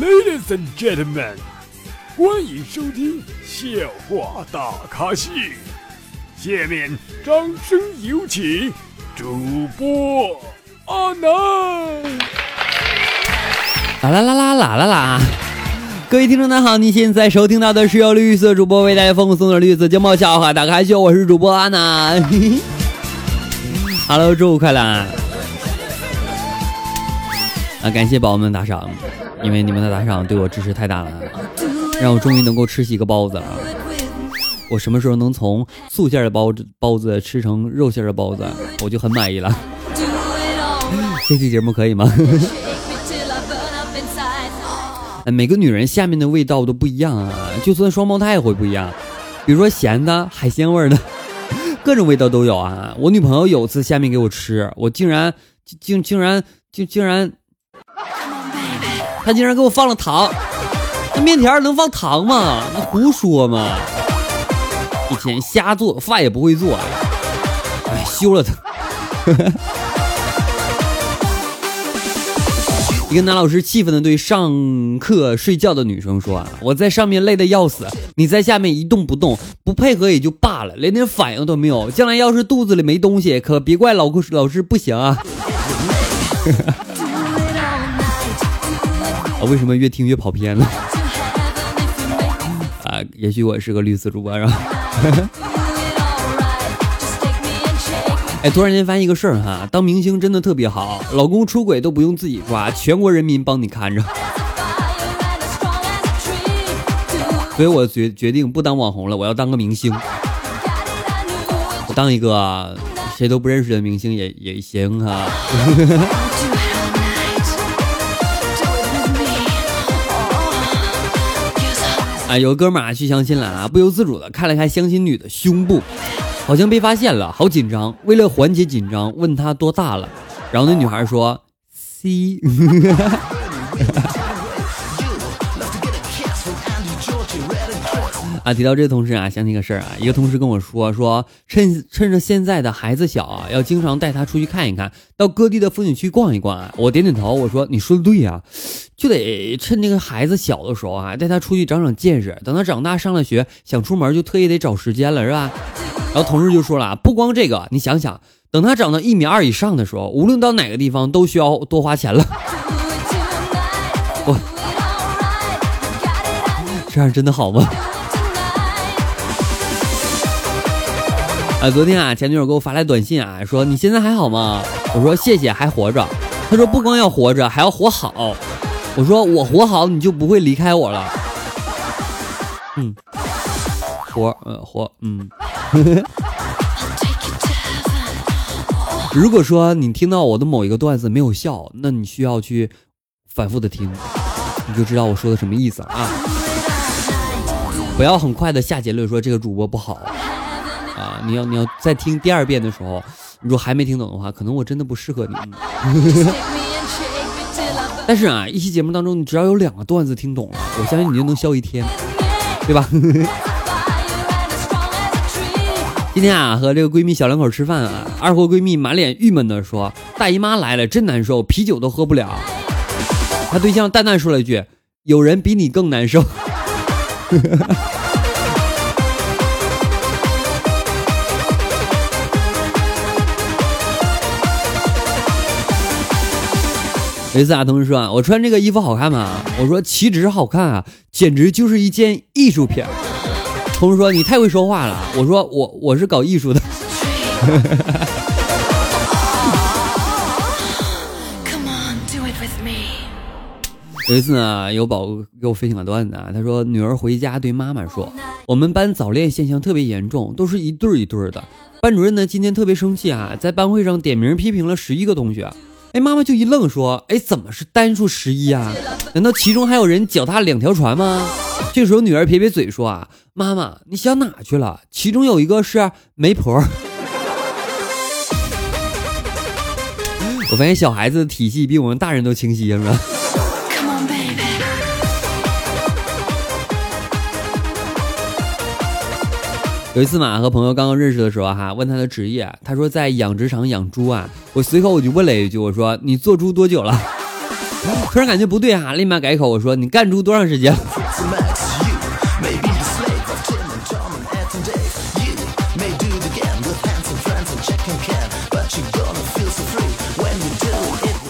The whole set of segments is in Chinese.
Ladies and gentlemen，欢迎收听笑话大咖秀。下面掌声有请主播阿南。啦啦啦啦啦啦啦！各位听众大家好，你现在收听到的是由绿色主播为大家奉送的绿色节目笑话大咖秀，我是主播阿南。Hello，周五快乐！啊，感谢宝宝们打赏，因为你们的打赏对我支持太大了，让我终于能够吃起一个包子了。我什么时候能从素馅的包子包子吃成肉馅的包子，我就很满意了。这期节目可以吗？每个女人下面的味道都不一样啊，就算双胞胎也会不一样。比如说咸的、海鲜味的，各种味道都有啊。我女朋友有次下面给我吃，我竟然竟竟然竟竟然，他竟然给我放了糖。那面条能放糖吗？那胡说嘛！一天瞎做饭也不会做，哎，休了他。一个男老师气愤的对上课睡觉的女生说：“，我在上面累得要死，你在下面一动不动，不配合也就罢了，连点反应都没有。将来要是肚子里没东西，可别怪老老师不行啊！” 啊，为什么越听越跑偏了？啊，也许我是个绿色主播是吧？哎，突然间发现一个事儿哈，当明星真的特别好，老公出轨都不用自己抓，全国人民帮你看着。所以我决决定不当网红了，我要当个明星。我当一个谁都不认识的明星也也行哈。啊，有个哥们儿去相亲了啊，不由自主的看了看相亲女的胸部。好像被发现了，好紧张。为了缓解紧张，问她多大了，然后那女孩说 C。啊，提到这个同事啊，想起个事儿啊，一个同事跟我说说，趁趁着现在的孩子小啊，要经常带他出去看一看，到各地的风景区逛一逛啊。我点点头，我说你说的对呀，就得趁那个孩子小的时候啊，带他出去长长见识，等他长大上了学，想出门就特意得找时间了，是吧？然后同事就说了，不光这个，你想想，等他长到一米二以上的时候，无论到哪个地方都需要多花钱了。我这样真的好吗？啊，昨天啊，前女友给我发来短信啊，说你现在还好吗？我说谢谢，还活着。他说不光要活着，还要活好。我说我活好，你就不会离开我了。嗯，活，呃，活，嗯。如果说你听到我的某一个段子没有笑，那你需要去反复的听，你就知道我说的什么意思啊。不要很快的下结论说这个主播不好。啊，你要你要再听第二遍的时候，如果还没听懂的话，可能我真的不适合你。但是啊，一期节目当中，你只要有两个段子听懂了，我相信你就能笑一天，对吧？今天啊，和这个闺蜜小两口吃饭啊，二货闺蜜满脸郁闷的说：“大姨妈来了，真难受，啤酒都喝不了。”她对象淡淡说了一句：“有人比你更难受。”有一次啊，同事说啊，我穿这个衣服好看吗？我说岂止好看啊，简直就是一件艺术品。同事说你太会说话了。我说我我是搞艺术的。有一次呢，有宝给我分享个段子啊，他说女儿回家对妈妈说，我们班早恋现象特别严重，都是一对一对的。班主任呢今天特别生气啊，在班会上点名批评了十一个同学。哎，妈妈就一愣，说：“哎，怎么是单数十一啊？难道其中还有人脚踏两条船吗？”这时候，女儿撇撇嘴说：“啊，妈妈，你想哪去了？其中有一个是媒婆。”我发现小孩子的体系比我们大人都清晰，是吧？有一次嘛，和朋友刚刚认识的时候哈，问他的职业，他说在养殖场养猪啊。我随口我就问了一句，我说你做猪多久了？突然感觉不对啊，立马改口，我说你干猪多长时间了？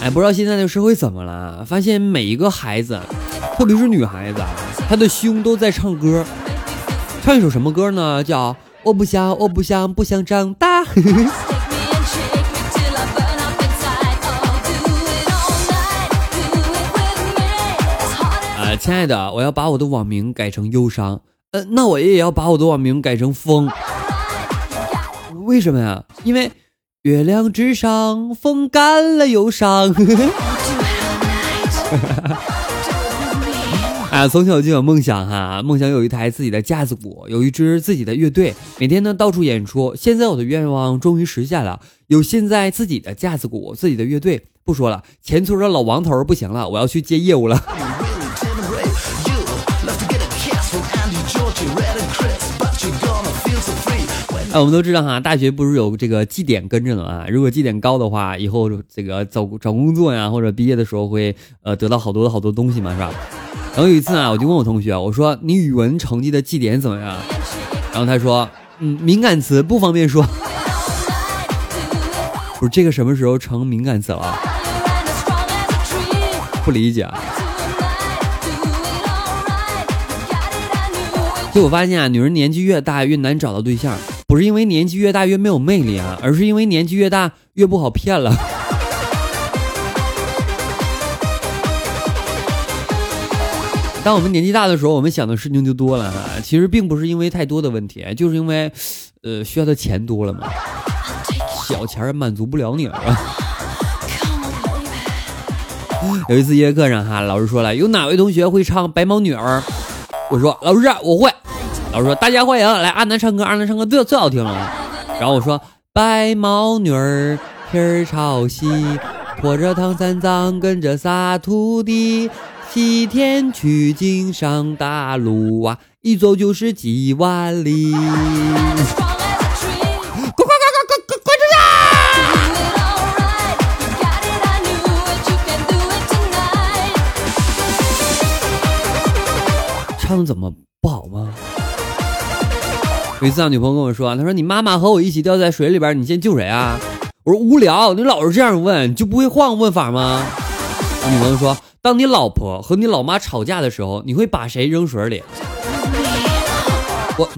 哎，不知道现在的社会怎么了？发现每一个孩子，特别是女孩子，她的胸都在唱歌，唱一首什么歌呢？叫我不想，我不想，不想长大。啊，亲爱的，我要把我的网名改成忧伤。呃，那我也要把我的网名改成风。为什么呀？因为。月亮之上，风干了忧伤。啊，从小就有梦想哈，梦想有一台自己的架子鼓，有一支自己的乐队，每天呢到处演出。现在我的愿望终于实现了，有现在自己的架子鼓，自己的乐队。不说了，前村的老王头不行了，我要去接业务了。哎，我们都知道哈，大学不是有这个绩点跟着的啊。如果绩点高的话，以后这个找找工作呀，或者毕业的时候会呃得到好多好多东西嘛，是吧？然后有一次啊，我就问我同学，我说你语文成绩的绩点怎么样？然后他说，嗯，敏感词不方便说。不是这个什么时候成敏感词了？不理解。就我发现啊，女人年纪越大越难找到对象。不是因为年纪越大越没有魅力啊，而是因为年纪越大越不好骗了。当我们年纪大的时候，我们想的事情就多了哈。其实并不是因为太多的问题，就是因为，呃，需要的钱多了嘛。小钱满足不了你了。有一次音乐课上哈，老师说了，有哪位同学会唱《白毛女儿》？我说，老师，我会。老师说：“大家欢迎来阿南唱歌，阿南唱歌最最好听了。”然后我说：“白毛女儿皮儿朝西，驮着唐三藏跟着仨徒弟，西天取经上大路啊，一走就是几万里。”滚滚滚滚滚滚滚出去！唱的怎么不好吗？有一次，啊，女朋友跟我说：“她说你妈妈和我一起掉在水里边，你先救谁啊？”我说：“无聊，你老是这样问，就不会换个问法吗？”女朋友说：“当你老婆和你老妈吵架的时候，你会把谁扔水里？”我，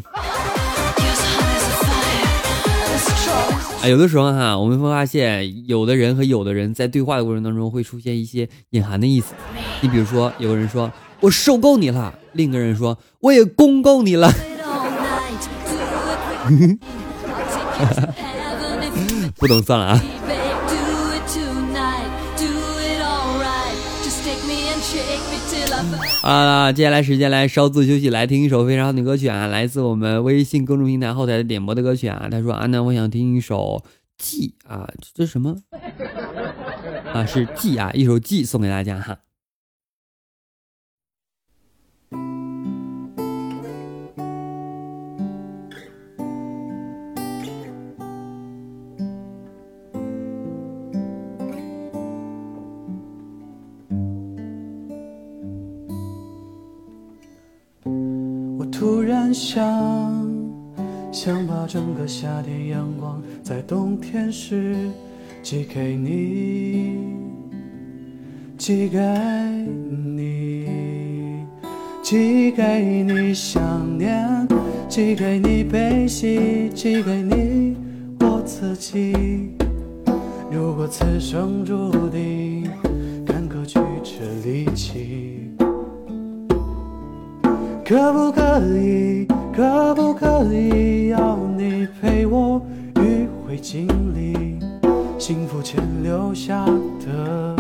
哎，有的时候哈，我们会发现，有的人和有的人在对话的过程当中会出现一些隐含的意思。你比如说，有个人说：“我受够你了。”另一个人说：“我也攻够你了。”不懂算了啊！啊，接下来时间来稍作休息，来听一首非常好的歌曲啊，来自我们微信公众平台后台的点播的歌曲啊。他说：“啊，那，我想听一首《记》啊，这什么？啊，是《记》啊，一首《记》送给大家哈。”想，想把整个夏天阳光在冬天时寄给你，寄给你，寄给你想念，寄给你悲喜，寄给你我自己。如果此生注定坎坷曲折离奇。可不可以，可不可以，要你陪我迂回经历幸福前留下的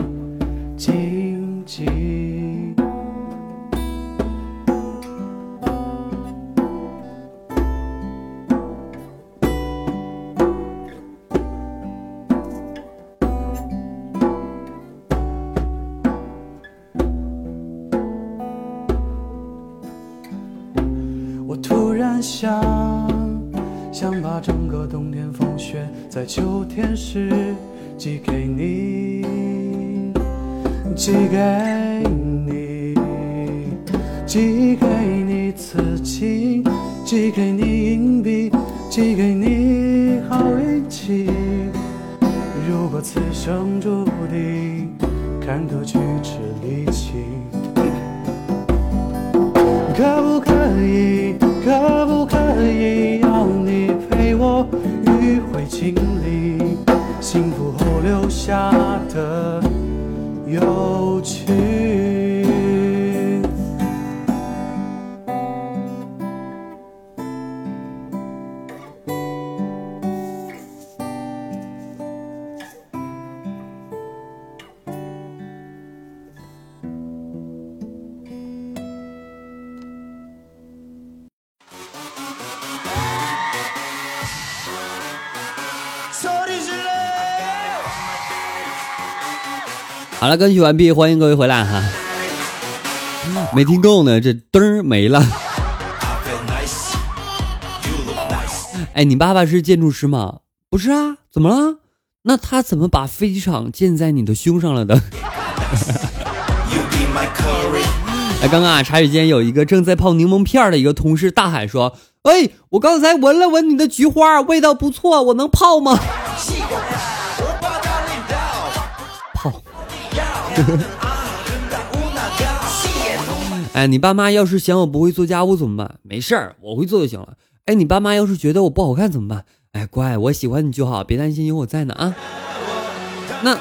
寄给你，寄给你，寄给你刺青，寄给你硬币，寄给你好运气。如果此生注定看透曲折离奇，可不可以？可不可以要你陪我迂回经历幸福后留下的有趣？好了，歌曲完毕，欢迎各位回来哈。没听够呢，这灯没了。哎，你爸爸是建筑师吗？不是啊，怎么了？那他怎么把飞机场建在你的胸上了的？哎，刚刚啊，茶水间有一个正在泡柠檬片的一个同事大喊说：“哎，我刚才闻了闻你的菊花，味道不错，我能泡吗？” 哎，你爸妈要是嫌我不会做家务怎么办？没事儿，我会做就行了。哎，你爸妈要是觉得我不好看怎么办？哎，乖，我喜欢你就好，别担心，有我在呢啊。那，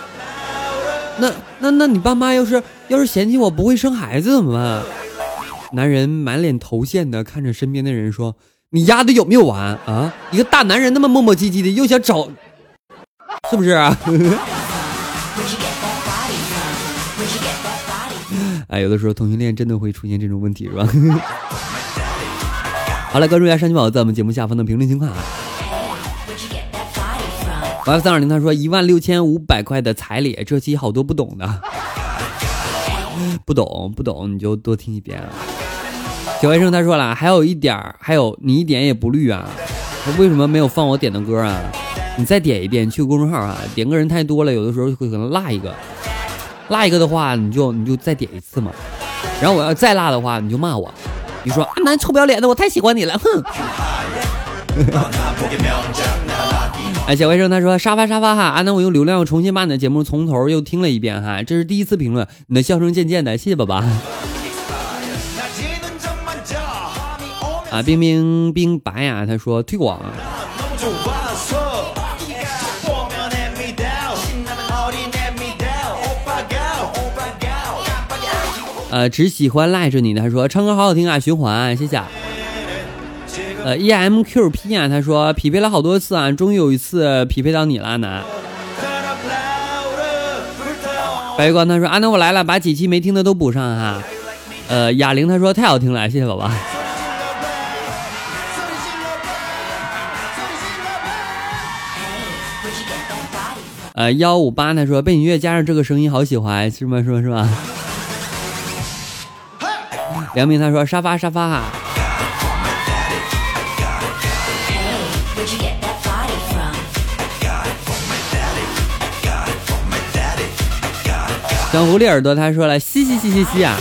那那那你爸妈要是要是嫌弃我不会生孩子怎么办？男人满脸头线的看着身边的人说：“你丫的有没有完啊？一个大男人那么磨磨唧唧的，又想找，是不是啊？” 哎，有的时候同性恋真的会出现这种问题，是吧？好了，关注一下山鸡宝在我们节目下方的评论情况啊。Y 三二零他说一万六千五百块的彩礼，这期好多不懂的，不懂不懂你就多听一遍啊。小医生他说了，还有一点还有你一点也不绿啊，为什么没有放我点的歌啊？你再点一遍，去公众号啊，点歌人太多了，有的时候会可能落一个。辣一个的话，你就你就再点一次嘛。然后我要再辣的话，你就骂我，你说阿南臭不要脸的，我太喜欢你了，哼。哎，小外甥他说沙发沙发哈，阿南我用流量重新把你的节目从头又听了一遍哈，这是第一次评论，你的笑声渐渐的，谢谢宝宝。啊，冰冰冰白呀，他说推广。呃，只喜欢赖着你的。他说唱歌好好听啊，循环，谢谢。呃，E M Q P 啊，他说匹配了好多次啊，终于有一次匹配到你了，阿南。白月光他说阿南我来了，把几期没听的都补上哈。呃，哑铃他说太好听了，谢谢宝宝。呃，幺五八他说背景音乐加上这个声音好喜欢，是吗？是吗？是吗？梁明他说沙发沙发哈，小狐狸耳朵他说了嘻嘻嘻嘻嘻啊，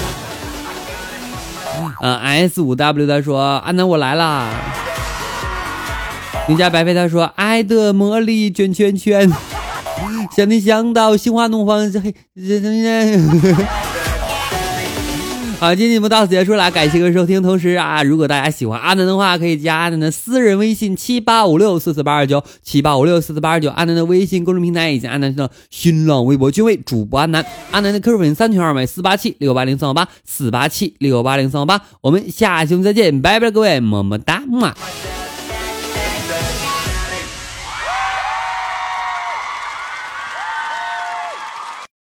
嗯 S 五 W 他说阿南我来啦，你家白飞他说爱的魔力卷圈圈，想你想到心花怒放嘿。好，今天节目到此结束了，感谢各位收听。同时啊，如果大家喜欢阿南的话，可以加阿南的私人微信七八五六四四八二九七八五六四四八二九，阿南的微信公众平台以及阿南的新浪微博均为主播阿南，阿南的 QQ 粉三群二百四八七六八零三五八四八七六八零三五八，我们下期节目再见，拜拜，各位，么么哒，么。